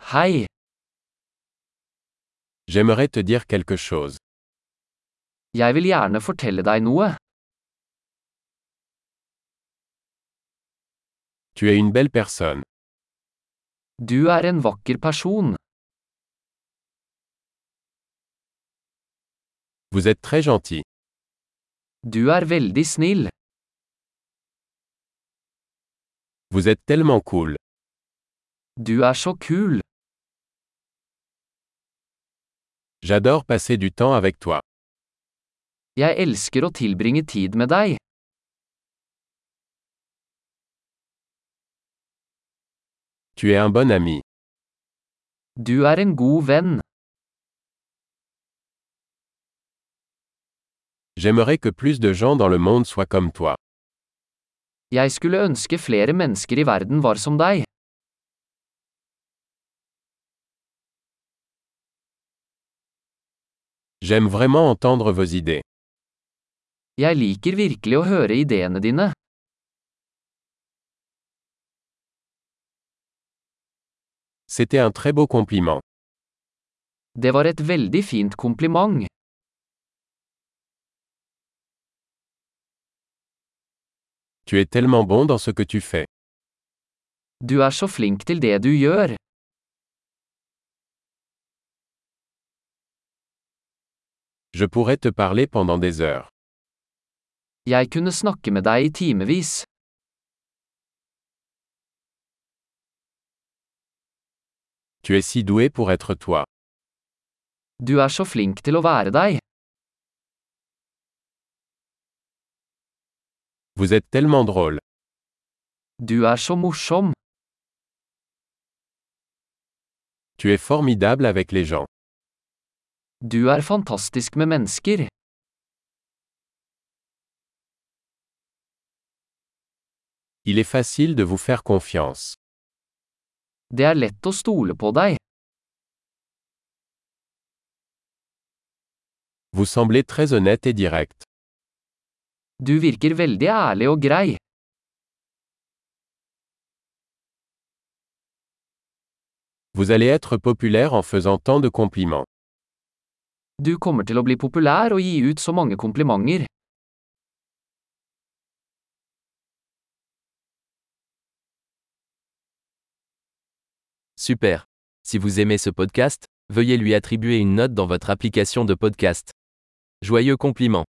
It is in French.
Hei, J'aimerais te dire quelque chose. jeg vil gjerne fortelle deg noe. Tu es une belle personne. Du er en vakker person. Vous êtes très gentil. Du er veldig snill. Vous êtes tellement cool. Du er så kul. J'adore passer du temps avec toi. Jeg elsker å tilbringe tid med deg. Tu es un bon ami. Du er en god venn. J'aimerais que plus de gens dans le monde soient comme toi. Jeg skulle ønske flere mennesker i verden var som deg. J'aime vraiment entendre vos idées. Jeg liker virkelig å høre ideene dine. C'était un très beau compliment. Det var et veldig fint kompliment. Tu es tellement bon dans ce que tu fais. Du er så flink til det du gjør. Je pourrais te parler pendant des heures. Jeg kunne snakke med deg i timevis. Tu es si doué pour être toi. Du er så flink til å være deg. Vous êtes tellement drôle. Du er så morsom. Tu es formidable avec les gens. Du er fantastisk med mennesker. Il est facile de vous faire confiance. Det er lett å stole på deg. Vous semblez très honnête et direct. Du virker veldig ærlig og grei. Vous allez être populaire en faisant tant de compliments. Du. Super. Si vous aimez ce podcast, veuillez lui attribuer une note dans votre application de podcast. Joyeux compliment.